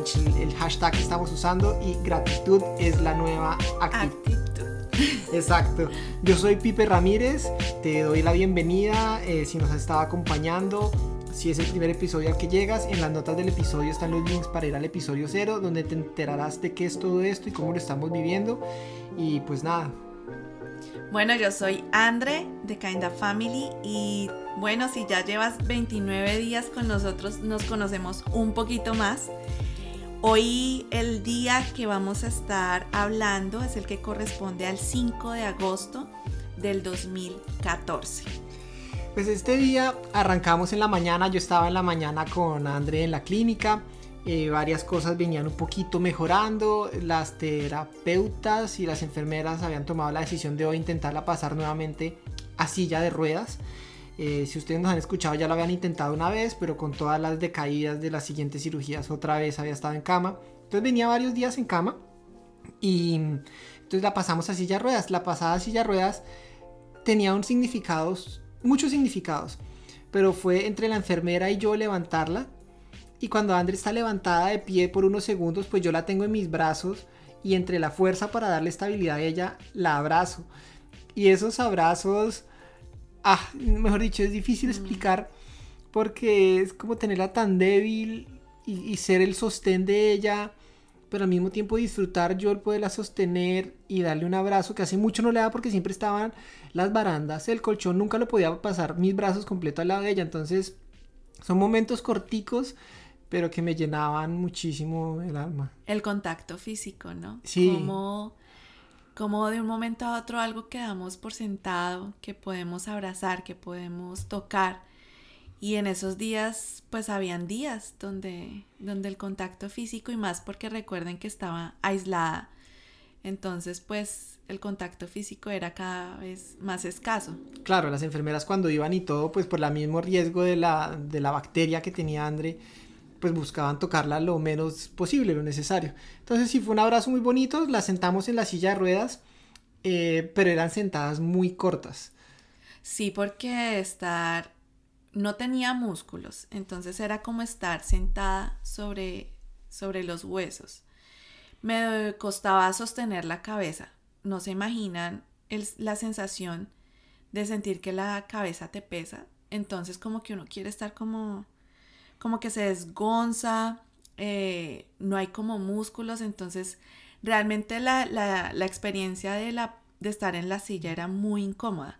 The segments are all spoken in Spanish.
40G challenge, el, hashtag que estamos usando y gratitud es la nueva actitud. Exacto. Yo soy Pipe Ramírez, te doy la bienvenida eh, si nos has estado acompañando. Si es el primer episodio al que llegas, en las notas del episodio están los links para ir al episodio cero, donde te enterarás de qué es todo esto y cómo lo estamos viviendo. Y pues nada, bueno, yo soy Andre de Kinda Family y bueno, si ya llevas 29 días con nosotros, nos conocemos un poquito más. Hoy el día que vamos a estar hablando es el que corresponde al 5 de agosto del 2014. Pues este día arrancamos en la mañana, yo estaba en la mañana con Andre en la clínica eh, varias cosas venían un poquito mejorando, las terapeutas y las enfermeras habían tomado la decisión de hoy intentarla pasar nuevamente a silla de ruedas. Eh, si ustedes nos han escuchado ya lo habían intentado una vez, pero con todas las decaídas de las siguientes cirugías otra vez había estado en cama. Entonces venía varios días en cama y entonces la pasamos a silla ruedas. La pasada a silla ruedas tenía un significado, muchos significados, pero fue entre la enfermera y yo levantarla y cuando Andre está levantada de pie por unos segundos, pues yo la tengo en mis brazos y entre la fuerza para darle estabilidad a ella, la abrazo. Y esos abrazos, ah, mejor dicho, es difícil explicar porque es como tenerla tan débil y, ser el sostén de ella, pero al mismo tiempo disfrutar yo el poderla sostener y darle un abrazo que hace mucho no le da porque siempre estaban las barandas, el colchón, nunca lo podía pasar mis brazos completo al lado de ella, entonces son momentos corticos pero que me llenaban muchísimo el alma. El contacto físico, ¿no? Sí. Como, como de un momento a otro algo que damos por sentado, que podemos abrazar, que podemos tocar. Y en esos días, pues habían días donde, donde el contacto físico, y más porque recuerden que estaba aislada, entonces pues el contacto físico era cada vez más escaso. Claro, las enfermeras cuando iban y todo, pues por el mismo riesgo de la, de la bacteria que tenía André, pues buscaban tocarla lo menos posible, lo necesario. Entonces sí fue un abrazo muy bonito, la sentamos en la silla de ruedas, eh, pero eran sentadas muy cortas. Sí, porque estar no tenía músculos, entonces era como estar sentada sobre, sobre los huesos. Me costaba sostener la cabeza. No se imaginan la sensación de sentir que la cabeza te pesa. Entonces como que uno quiere estar como como que se desgonza, eh, no hay como músculos, entonces realmente la, experiencia de, la, de estar en la silla era muy incómoda,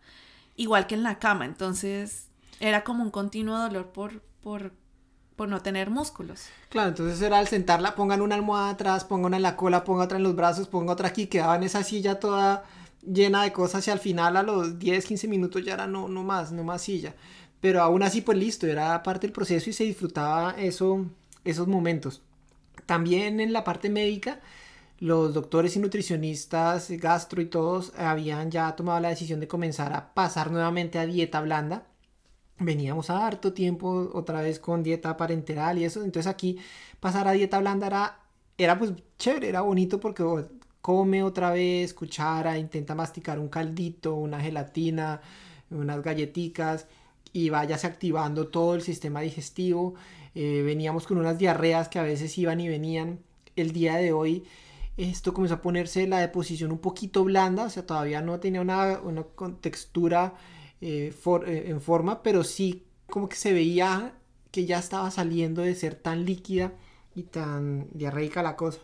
igual que en la cama, entonces era como un continuo dolor por, por, por no tener músculos. Claro, entonces era al sentarla, pongan una almohada atrás, pongan una en la cola, pongan otra en los brazos, pongan otra aquí, quedaba en esa silla toda llena de cosas y al final a los 10, 15 minutos ya era no, no más, no más silla. Pero aún así, pues listo, era parte del proceso y se disfrutaba eso, esos momentos. También en la parte médica, los doctores y nutricionistas, gastro y todos habían ya tomado la decisión de comenzar a pasar nuevamente a dieta blanda. Veníamos a harto tiempo otra vez con dieta parenteral y eso. Entonces aquí pasar a dieta blanda era, era pues chévere, era bonito porque oh, come otra vez, cuchara, intenta masticar un caldito, una gelatina, unas galletitas y vayase activando todo el sistema digestivo. Eh, veníamos con unas diarreas que a veces iban y venían. El día de hoy esto comenzó a ponerse la deposición un poquito blanda, o sea, todavía no tenía una, una textura eh, eh, en forma, pero sí como que se veía que ya estaba saliendo de ser tan líquida y tan diarreica la cosa.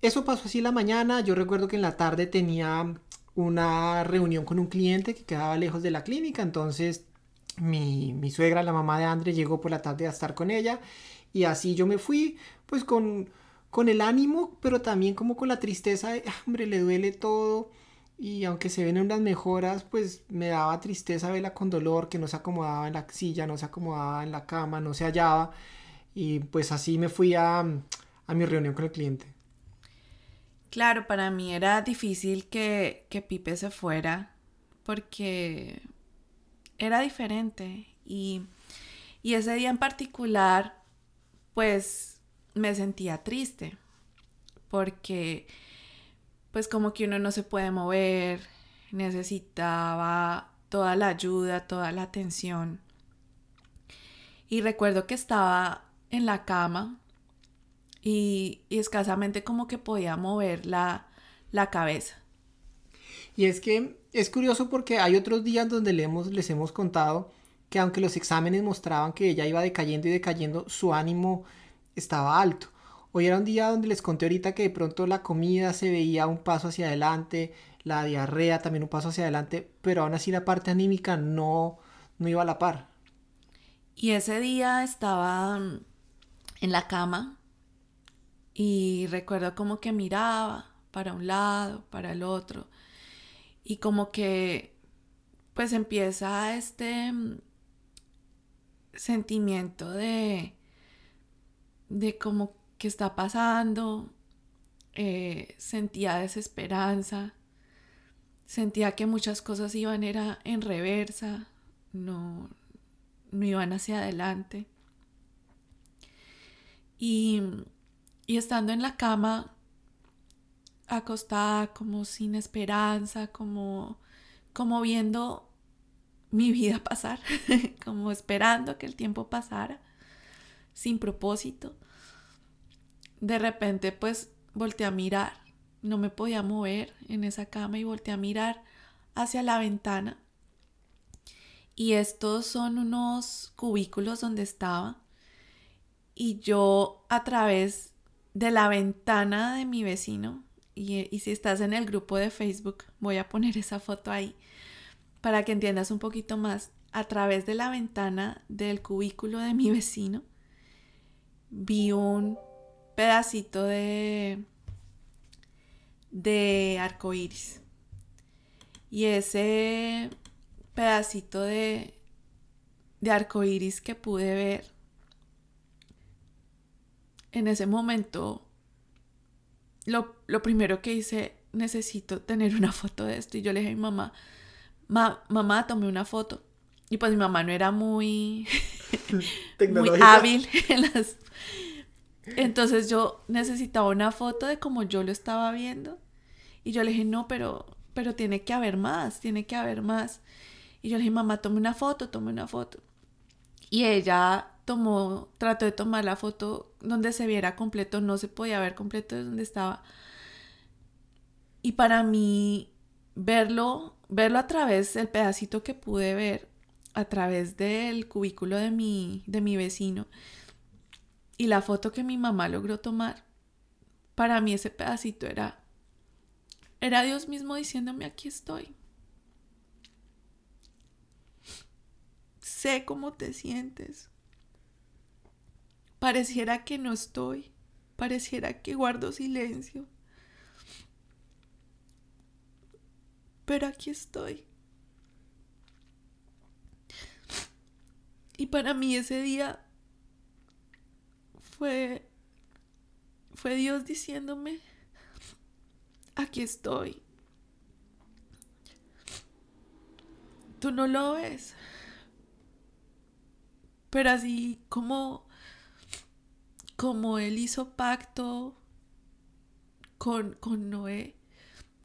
Eso pasó así la mañana, yo recuerdo que en la tarde tenía una reunión con un cliente que quedaba lejos de la clínica, entonces mi, mi, suegra, la mamá de André, llegó por la tarde a estar con ella y así yo me fui pues con, con el ánimo, pero también como con la tristeza de, ah, hombre, le duele todo y aunque se ven unas mejoras, pues me daba tristeza verla con dolor, que no se acomodaba en la silla, no se acomodaba en la cama, no se hallaba y pues así me fui a, a mi reunión con el cliente. Claro, para mí era difícil que, que Pipe se fuera porque era diferente y, ese día en particular pues me sentía triste porque pues como que uno no se puede mover, necesitaba toda la ayuda, toda la atención. Y recuerdo que estaba en la cama y, escasamente como que podía mover la, la cabeza. Y es que es curioso porque hay otros días donde le hemos, les hemos contado que aunque los exámenes mostraban que ella iba decayendo y decayendo, su ánimo estaba alto. Hoy era un día donde les conté ahorita que de pronto la comida se veía un paso hacia adelante, la diarrea también un paso hacia adelante, pero aún así la parte anímica no, no iba a la par. Y ese día estaba en la cama y recuerdo como que miraba para un lado, para el otro y como que pues empieza este sentimiento de de como que está pasando eh, sentía desesperanza sentía que muchas cosas iban era en reversa no no iban hacia adelante. Y, y estando en la cama acostada como sin esperanza, como, como viendo mi vida pasar, como esperando que el tiempo pasara, sin propósito. De repente pues volteé a mirar, no me podía mover en esa cama y volteé a mirar hacia la ventana. Y estos son unos cubículos donde estaba. Y yo a través de la ventana de mi vecino, y, si estás en el grupo de Facebook, voy a poner esa foto ahí para que entiendas un poquito más. A través de la ventana del cubículo de mi vecino, vi un pedacito de, de arco iris. Y ese pedacito de, de arco iris que pude ver en ese momento lo, primero que hice, necesito tener una foto de esto. Y yo le dije a mi mamá, mamá, tomé una foto. Y pues mi mamá no era muy, muy hábil en las... Entonces yo necesitaba una foto de como yo lo estaba viendo. Y yo le dije, no, pero, pero tiene que haber más, tiene que haber más. Y yo le dije, mamá, tome una foto, tome una foto. Y ella tomó, trató de tomar la foto donde se viera completo, no se podía ver completo de donde estaba. Y para mí, verlo, verlo a través, el pedacito que pude ver a través del cubículo de mi, de mi vecino y la foto que mi mamá logró tomar, para mí ese pedacito era, era Dios mismo diciéndome aquí estoy. Sé cómo te sientes. Pareciera que no estoy, pareciera que guardo silencio. Pero aquí estoy. Y para mí ese día fue fue Dios diciéndome, aquí estoy. Tú no lo ves. Pero así como como él hizo pacto con, con Noé,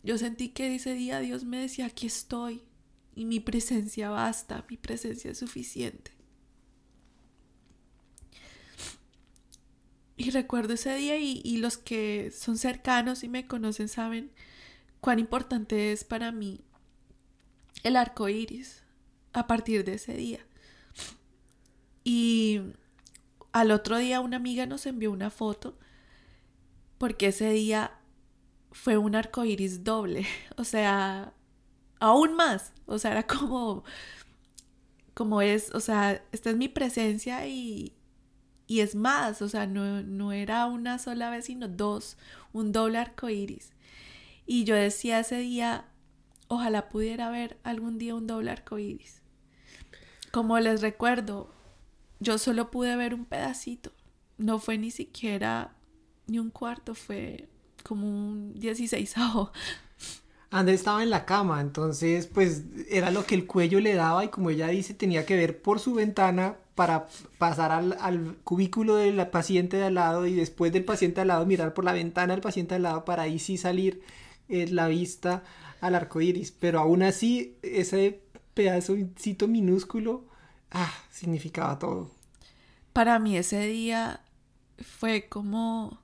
yo sentí que ese día Dios me decía, aquí estoy y mi presencia basta, mi presencia es suficiente. Y recuerdo ese día y, y, los que son cercanos y me conocen saben cuán importante es para mí el arco iris a partir de ese día. Y al otro día una amiga nos envió una foto porque ese día fue un arco iris doble, o sea, aún más, o sea, era como, como es, o sea, esta es mi presencia y, y es más, o sea, no, no, era una sola vez, sino dos, un doble arco iris. Y yo decía ese día, ojalá pudiera ver algún día un doble arco iris. Como les recuerdo, yo solo pude ver un pedacito. No fue ni siquiera ni un cuarto, fue como un 16 Andrés estaba en la cama, entonces pues era lo que el cuello le daba y como ella dice tenía que ver por su ventana para pasar al, cubículo del paciente de al lado y después del paciente de al lado mirar por la ventana del paciente de al lado para ahí sí salir eh, la vista al arco iris. Pero aún así ese pedacito minúsculo, ah, significaba todo. Para mí ese día fue como,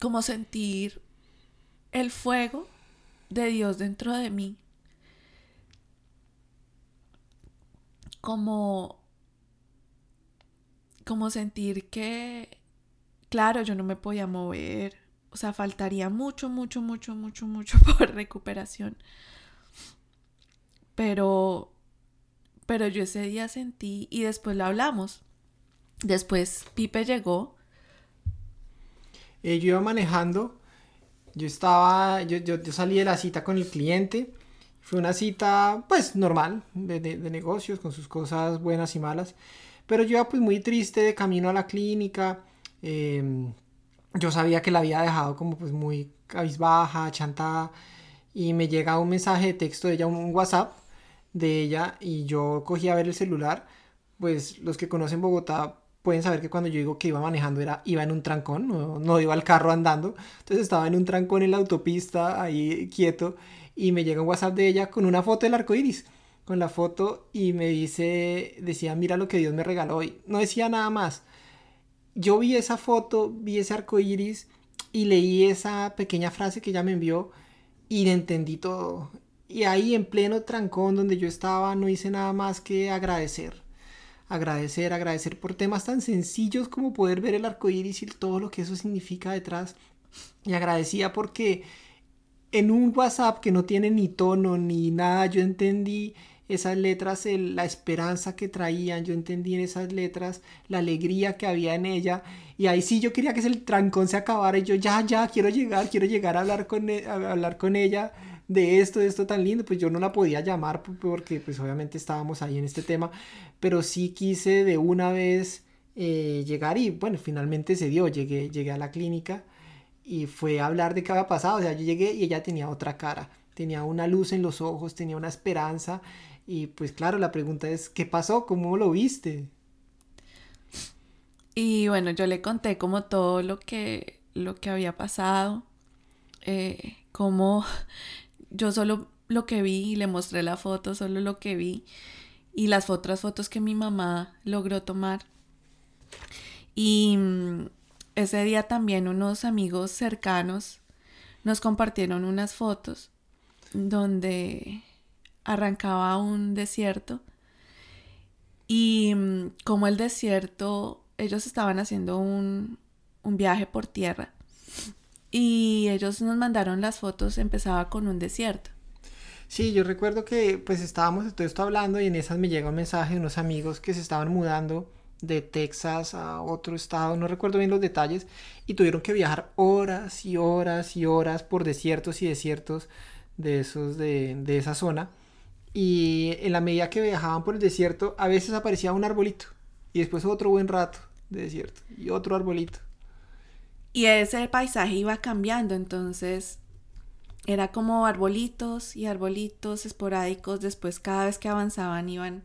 como sentir el fuego de Dios dentro de mí. Como, como sentir que, claro, yo no me podía mover. O sea, faltaría mucho, mucho, mucho, mucho, mucho por recuperación. Pero, pero yo ese día sentí y después lo hablamos. Después Pipe llegó. Eh, yo iba manejando, yo estaba, yo, yo, salí de la cita con el cliente. Fue una cita, pues, normal, de, de, negocios, con sus cosas buenas y malas. Pero yo iba, pues, muy triste de camino a la clínica. Em, yo sabía que la había dejado como, pues, muy cabizbaja, chantada. Y me llega un mensaje de texto de ella, un WhatsApp de ella. Y yo cogí a ver el celular. Pues, los que conocen Bogotá pueden saber que cuando yo digo que iba manejando era iba en un trancón, no, iba al carro andando. Entonces estaba en un trancón en la autopista, ahí quieto, y me llega un WhatsApp de ella con una foto del arco iris. Con la foto y me dice, decía, mira lo que Dios me regaló hoy. No decía nada más. Yo vi esa foto, vi ese arco iris y leí esa pequeña frase que ella me envió y entendí todo. Y ahí en pleno trancón donde yo estaba no hice nada más que agradecer agradecer, agradecer por temas tan sencillos como poder ver el arco iris y todo lo que eso significa detrás. Y agradecía porque en un WhatsApp que no tiene ni tono ni nada, yo entendí esas letras, la esperanza que traían, yo entendí en esas letras la alegría que había en ella. Y ahí sí yo quería que el trancón se acabara y yo ya, ya, quiero llegar, quiero llegar a hablar con, e, a hablar con ella de esto, de esto tan lindo, pues yo no la podía llamar porque pues obviamente estábamos ahí en este tema, pero sí quise de una vez eh, llegar y bueno, finalmente se dio, llegué, llegué a la clínica y fue a hablar de qué había pasado, o sea, yo llegué y ella tenía otra cara, tenía una luz en los ojos, tenía una esperanza y pues claro, la pregunta es, ¿qué pasó? ¿Cómo lo viste? Y bueno, yo le conté como todo lo que, lo que había pasado, eh, cómo yo solo lo que vi y le mostré la foto, solo lo que vi y las otras fotos que mi mamá logró tomar. Y mm, ese día también unos amigos cercanos nos compartieron unas fotos donde arrancaba un desierto y mm, como el desierto, ellos estaban haciendo un, un viaje por tierra y ellos nos mandaron las fotos, empezaba con un desierto. Sí, yo recuerdo que pues estábamos de todo esto hablando y en esas me llega un mensaje de unos amigos que se estaban mudando de Texas a otro estado, no recuerdo bien los detalles, y tuvieron que viajar horas y horas y horas por desiertos y desiertos de esos de, de esa zona. Y en la medida que viajaban por el desierto, a veces aparecía un arbolito y después otro buen rato de desierto y otro arbolito y ese paisaje iba cambiando, entonces era como arbolitos y arbolitos esporádicos, después cada vez que avanzaban iban,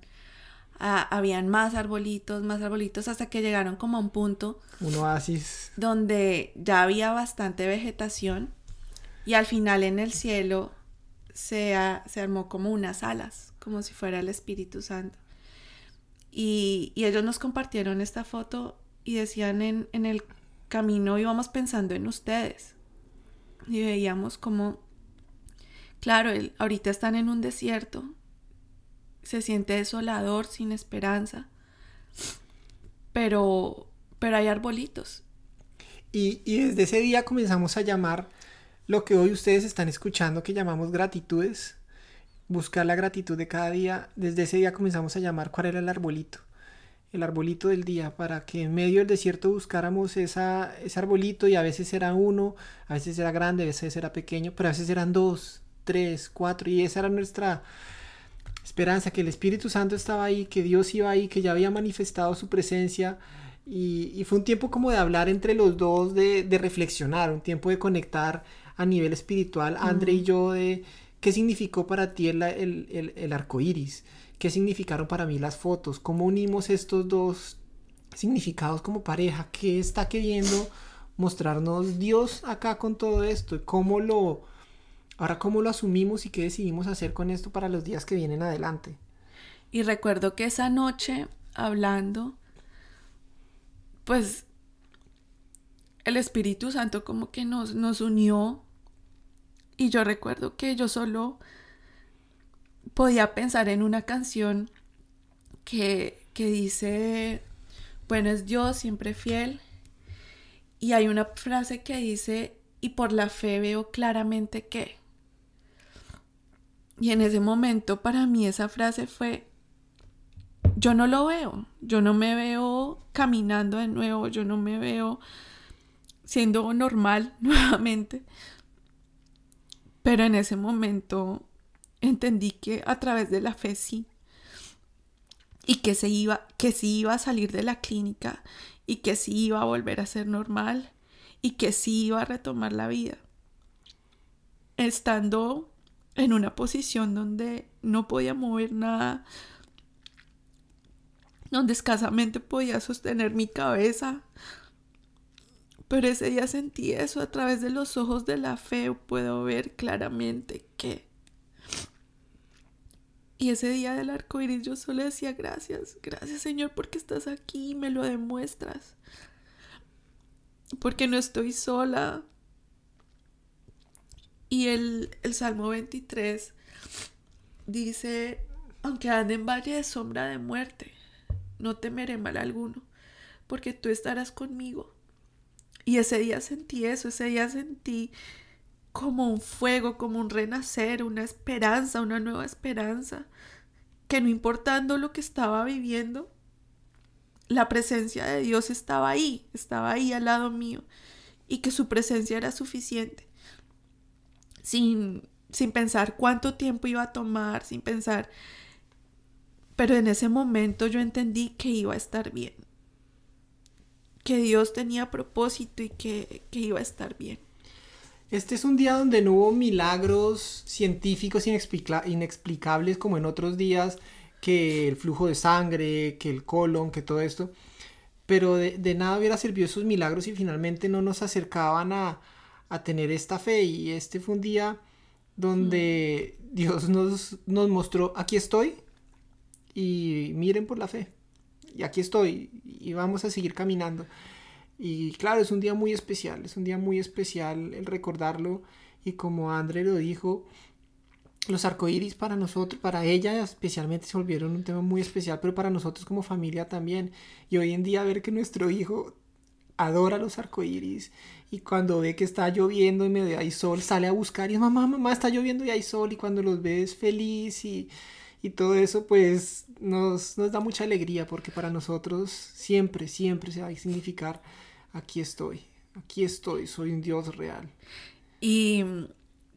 habían más arbolitos, más arbolitos, hasta que llegaron como a un punto. Un oasis. Donde ya había bastante vegetación y al final en el cielo se, se armó como unas alas, como si fuera el Espíritu Santo. Y, y ellos nos compartieron esta foto y decían en, en el camino íbamos pensando en ustedes y veíamos como, claro, ahorita están en un desierto, se siente desolador, sin esperanza, pero, pero hay arbolitos. Y, y desde ese día comenzamos a llamar lo que hoy ustedes están escuchando, que llamamos gratitudes, buscar la gratitud de cada día. Desde ese día comenzamos a llamar cuál era el arbolito el arbolito del día, para que en medio del desierto buscáramos esa, ese arbolito y a veces era uno, a veces era grande, a veces era pequeño, pero a veces eran dos, tres, cuatro, y esa era nuestra esperanza, que el Espíritu Santo estaba ahí, que Dios iba ahí, que ya había manifestado su presencia. Y, fue un tiempo como de hablar entre los dos, de, reflexionar, un tiempo de conectar a nivel espiritual, André y yo, de qué significó para ti el, el, el arco iris qué significaron para mí las fotos, cómo unimos estos dos significados como pareja, qué está queriendo mostrarnos Dios acá con todo esto, cómo lo, Ahora, ¿cómo lo asumimos y qué decidimos hacer con esto para los días que vienen adelante? Y recuerdo que esa noche, hablando, pues el Espíritu Santo como que nos, nos unió. Y yo recuerdo que yo solo podía pensar en una canción que, que dice, bueno, es Dios siempre fiel. Y hay una frase que dice, y por la fe veo claramente que. Y en ese momento para mí esa frase fue, yo no lo veo, yo no me veo caminando de nuevo, yo no me veo siendo normal nuevamente. Pero en ese momento entendí que a través de la fe sí. Y que se iba, que sí iba a salir de la clínica y que sí iba a volver a ser normal y que sí iba a retomar la vida. Estando en una posición donde no podía mover nada, donde escasamente podía sostener mi cabeza. Pero ese día sentí eso a través de los ojos de la fe, puedo ver claramente que. Y ese día del arco iris yo solo decía gracias, gracias Señor porque estás aquí y me lo demuestras. Porque no estoy sola, y el, Salmo 23 dice, aunque ande en valle de sombra de muerte, no temeré mal alguno, porque tú estarás conmigo. Y ese día sentí eso, ese día sentí como un fuego, como un renacer, una esperanza, una nueva esperanza, que no importando lo que estaba viviendo, la presencia de Dios estaba ahí, estaba ahí al lado mío, y que su presencia era suficiente sin, sin pensar cuánto tiempo iba a tomar, sin pensar. Pero en ese momento yo entendí que iba a estar bien, que Dios tenía propósito y que, que iba a estar bien. Este es un día donde no hubo milagros científicos inexplicables como en otros días, que el flujo de sangre, que el colon, que todo esto. Pero de, de nada hubiera servido esos milagros y finalmente no nos acercaban a, a tener esta fe y este fue un día donde Dios nos, nos mostró, aquí estoy y miren por la fe. Y aquí estoy y vamos a seguir caminando. Y claro, es un día muy especial, es un día muy especial el recordarlo y como André lo dijo, los arcoíris para nosotros, para ella especialmente se volvieron un tema muy especial, pero para nosotros como familia también. Y hoy en día ver que nuestro hijo adora los arcoíris y cuando ve que está lloviendo y medio hay sol, sale a buscar y es mamá, mamá, está lloviendo y hay sol y cuando los ves feliz y, y todo eso pues nos, nos, da mucha alegría porque para nosotros siempre, siempre se va a significar aquí estoy, aquí estoy, soy un Dios real. Y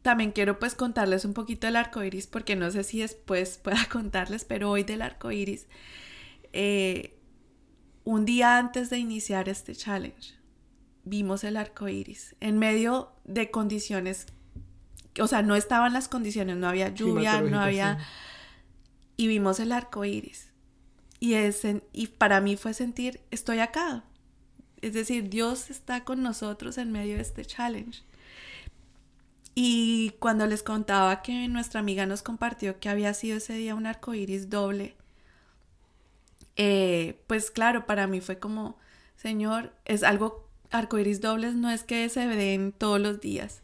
también quiero pues contarles un poquito del arco iris porque no sé si después pueda contarles, pero hoy del arco iris. Eh, un día antes de iniciar este challenge, vimos el arco iris en medio de condiciones, o sea, no estaban las condiciones, no había lluvia, no había. Y vimos el arco iris. Y, es y para mí fue sentir, estoy acá. Es decir, Dios está con nosotros en medio de este challenge. Y cuando les contaba que nuestra amiga nos compartió que había sido ese día un arco iris doble, eh, pues claro, para mí fue como, Señor, es algo, arcoiris dobles no es que se den todos los días.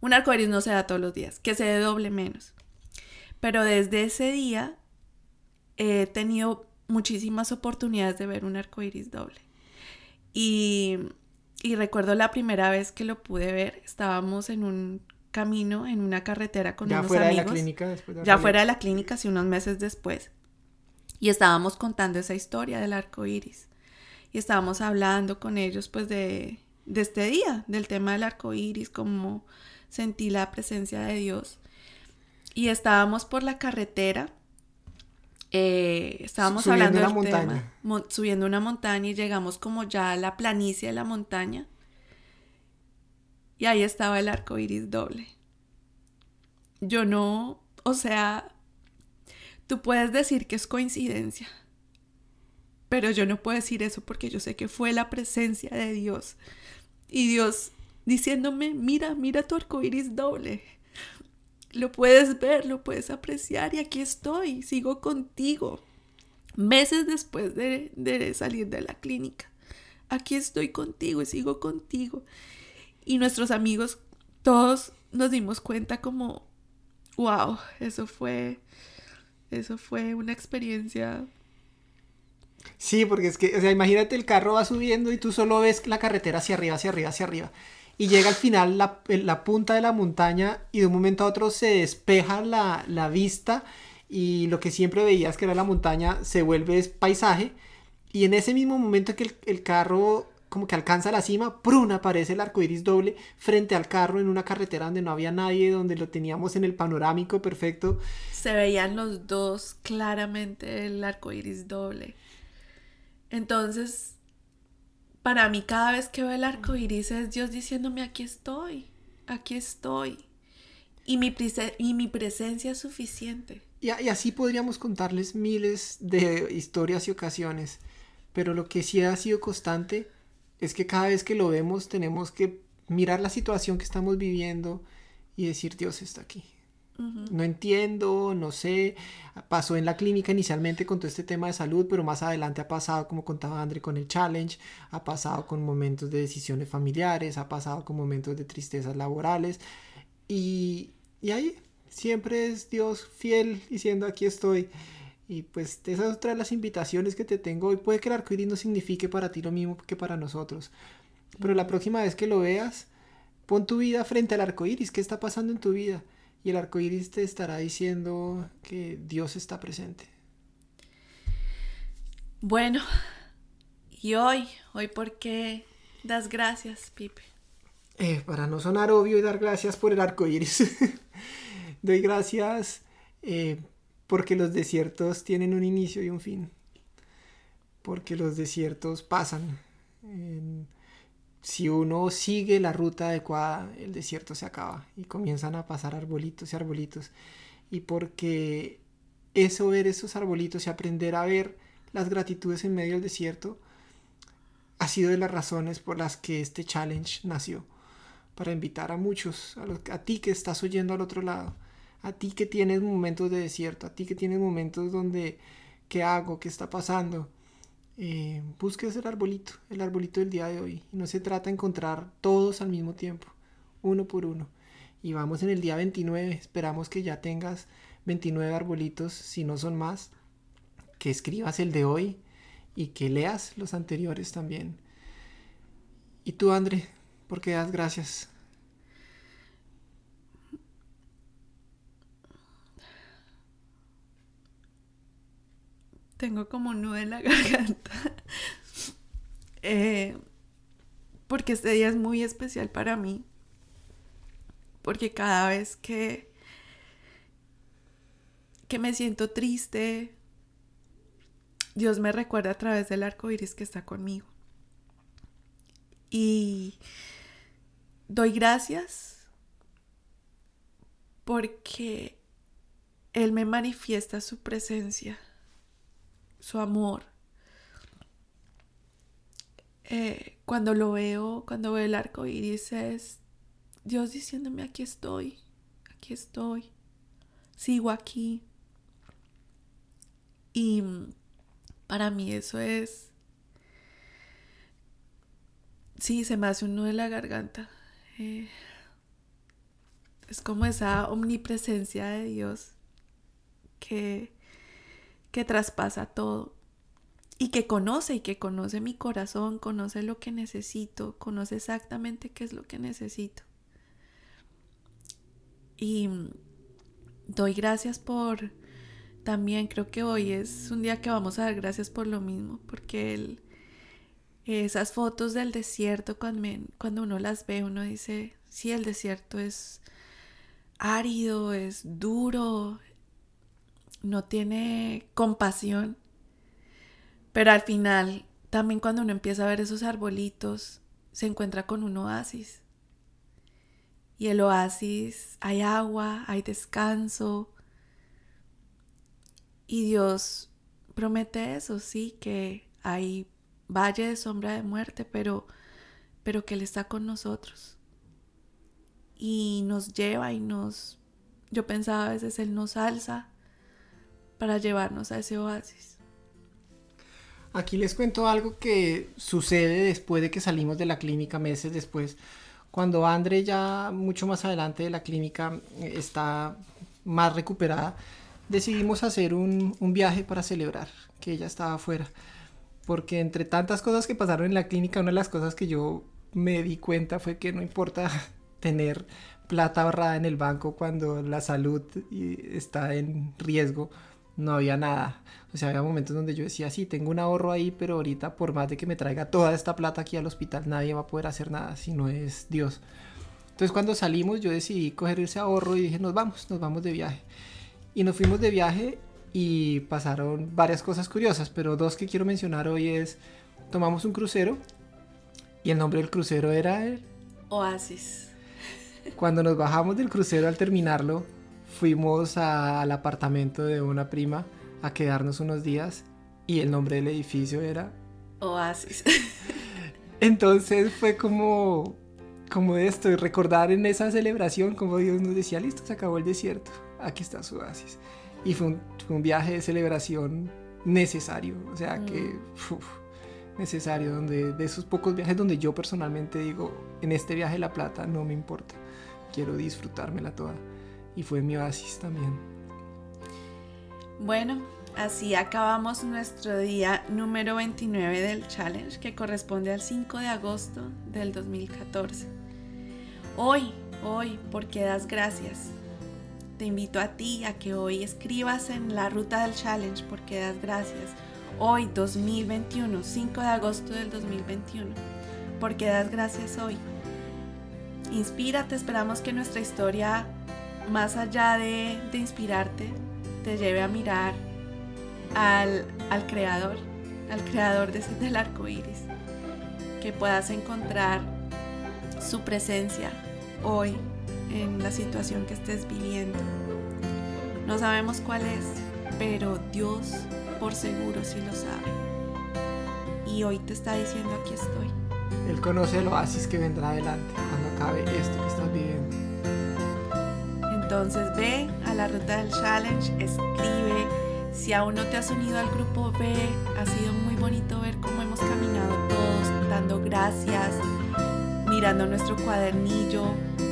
Un arcoiris no se da todos los días, que se dé doble menos. Pero desde ese día he tenido muchísimas oportunidades de ver un arcoiris doble. Y, y recuerdo la primera vez que lo pude ver, estábamos en un camino, en una carretera con ya fuera De la clínica, después ya fuera de la clínica, así unos meses después. Y estábamos contando esa historia del arco iris. Y estábamos hablando con ellos, pues, de, este día, del tema del arco iris, cómo sentí la presencia de Dios. Y estábamos por la carretera. Eh, estábamos hablando del montaña. tema, subiendo una montaña y llegamos como ya a la planicie de la montaña. Y ahí estaba el arco iris doble. Yo no, o sea, Tú puedes decir que es coincidencia, pero yo no puedo decir eso porque yo sé que fue la presencia de Dios. Y Dios diciéndome, mira, mira tu arco iris doble. Lo puedes ver, lo puedes apreciar y aquí estoy, sigo contigo. Meses después de, de salir de la clínica, aquí estoy contigo y sigo contigo. Y nuestros amigos, todos nos dimos cuenta como, wow, eso fue, eso fue una experiencia Sí, porque es que, o sea, imagínate el carro va subiendo y tú solo ves la carretera hacia arriba, hacia arriba, hacia arriba. Y llega al final la, punta de la montaña y de un momento a otro se despeja la, la vista y lo que siempre veías que era la montaña se vuelve paisaje. Y en ese mismo momento que el, el carro como que alcanza la cima, ¡prun! aparece el arco iris doble frente al carro en una carretera donde no había nadie, donde lo teníamos en el panorámico perfecto. Se veían los dos claramente el arco iris doble. Entonces, para mí, cada vez que veo el arco iris es Dios diciéndome: aquí estoy, aquí estoy. Y mi, y mi presencia es suficiente. Y, y así podríamos contarles miles de historias y ocasiones. Pero lo que sí ha sido constante es que cada vez que lo vemos tenemos que mirar la situación que estamos viviendo y decir Dios está aquí. No entiendo, no sé. Pasó en la clínica inicialmente con todo este tema de salud, pero más adelante ha pasado, como contaba André, con el challenge, ha pasado con momentos de decisiones familiares, ha pasado con momentos de tristezas laborales. Y, y ahí siempre es Dios fiel diciendo aquí estoy. Y pues esa es otra de las invitaciones que te tengo hoy. Puede que el arcoíris no signifique para ti lo mismo que para nosotros. Pero la próxima vez que lo veas, pon tu vida frente al arcoíris. ¿Qué está pasando en tu vida? Y el arcoíris te estará diciendo que Dios está presente. Bueno, y hoy, hoy por qué das gracias, Pipe. Eh, para no sonar obvio y dar gracias por el arcoíris. Doy gracias eh, porque los desiertos tienen un inicio y un fin. Porque los desiertos pasan. Si uno sigue la ruta adecuada, el desierto se acaba y comienzan a pasar arbolitos y arbolitos. Y porque eso, ver esos arbolitos y aprender a ver las gratitudes en medio del desierto, ha sido de las razones por las que este challenge nació. Para invitar a muchos, a, a ti que estás oyendo al otro lado, a ti que tienes momentos de desierto, a ti que tienes momentos donde, ¿qué hago? ¿Qué está pasando? Eh, busques el arbolito, el arbolito del día de hoy. Y no se trata de encontrar todos al mismo tiempo, uno por uno. Y vamos en el día 29, esperamos que ya tengas 29 arbolitos, si no son más, que escribas el de hoy y que leas los anteriores también. Y tú, André, ¿por qué das gracias? Tengo como nudo en la garganta. Eh, porque este día es muy especial para mí. Porque cada vez que, que me siento triste, Dios me recuerda a través del arco iris que está conmigo. Y doy gracias porque Él me manifiesta su presencia su amor. Eh, cuando lo veo, cuando veo el arco iris, es Dios diciéndome: aquí estoy, aquí estoy, sigo aquí. Y para mí eso es. Sí, se me hace un nudo en la garganta. Eh, es como esa omnipresencia de Dios que que traspasa todo y que conoce y que conoce mi corazón, conoce lo que necesito, conoce exactamente qué es lo que necesito. Y doy gracias por también creo que hoy es un día que vamos a dar gracias por lo mismo, porque esas fotos del desierto cuando, cuando uno las ve uno dice, sí, el desierto es árido, es duro, no tiene compasión. Pero al final, también cuando uno empieza a ver esos arbolitos, se encuentra con un oasis. Y el oasis, hay agua, hay descanso. Y Dios promete eso, sí, que hay valle de sombra de muerte, pero, pero que Él está con nosotros. Y nos lleva y nos yo pensaba a veces Él nos alza para llevarnos a ese oasis. Aquí les cuento algo que sucede después de que salimos de la clínica, meses después. Cuando André ya mucho más adelante de la clínica eh, está más recuperada, decidimos hacer un, un viaje para celebrar que ella estaba afuera. Porque entre tantas cosas que pasaron en la clínica, una de las cosas que yo me di cuenta fue que no importa tener plata ahorrada en el banco cuando la salud está en riesgo, no había nada. O sea, había momentos donde yo decía, sí, tengo un ahorro ahí, pero ahorita por más de que me traiga toda esta plata aquí al hospital, nadie va a poder hacer nada si no es Dios. Entonces cuando salimos yo decidí coger ese ahorro y dije, nos vamos, nos vamos de viaje. Y nos fuimos de viaje y pasaron varias cosas curiosas, pero dos que quiero mencionar hoy es, tomamos un crucero y el nombre del crucero era el Oasis. Cuando nos bajamos del crucero al terminarlo, fuimos al apartamento de una prima a quedarnos unos días y el nombre del edificio era Oasis. Entonces fue como como esto, y recordar en esa celebración como Dios nos decía, listo, se acabó el desierto, aquí está su oasis. Y fue un, viaje de celebración necesario, o sea que mm. necesario, donde de esos pocos viajes donde yo personalmente digo, en este viaje La Plata no me importa, quiero disfrutármela toda. Y fue mi oasis también. Bueno, así acabamos nuestro día número 29 del challenge que corresponde al 5 de agosto del 2014. Hoy, hoy, porque das gracias. Te invito a ti a que hoy escribas en la ruta del challenge porque das gracias. Hoy 2021, 5 de agosto del 2021, porque das gracias hoy. Inspírate, esperamos que nuestra historia, más allá de, inspirarte, te lleve a mirar al, creador, al creador de, del arco iris. Que puedas encontrar su presencia hoy en la situación que estés viviendo. No sabemos cuál es, pero Dios por seguro sí lo sabe. Y hoy te está diciendo aquí estoy. Él conoce el oasis que vendrá adelante cuando acabe esto que estás viviendo. Entonces ve a la ruta del challenge, escribe. Si aún no te has unido al grupo, ve. Ha sido muy bonito ver cómo hemos caminado todos, dando gracias, mirando nuestro cuadernillo.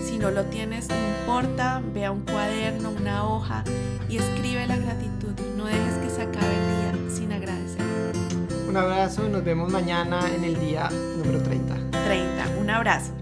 Si no lo tienes, no importa, ve a un cuaderno, una hoja y escribe la gratitud. No dejes que se acabe el día sin agradecer. Un abrazo y nos vemos mañana en el día número 30. 30. Un abrazo.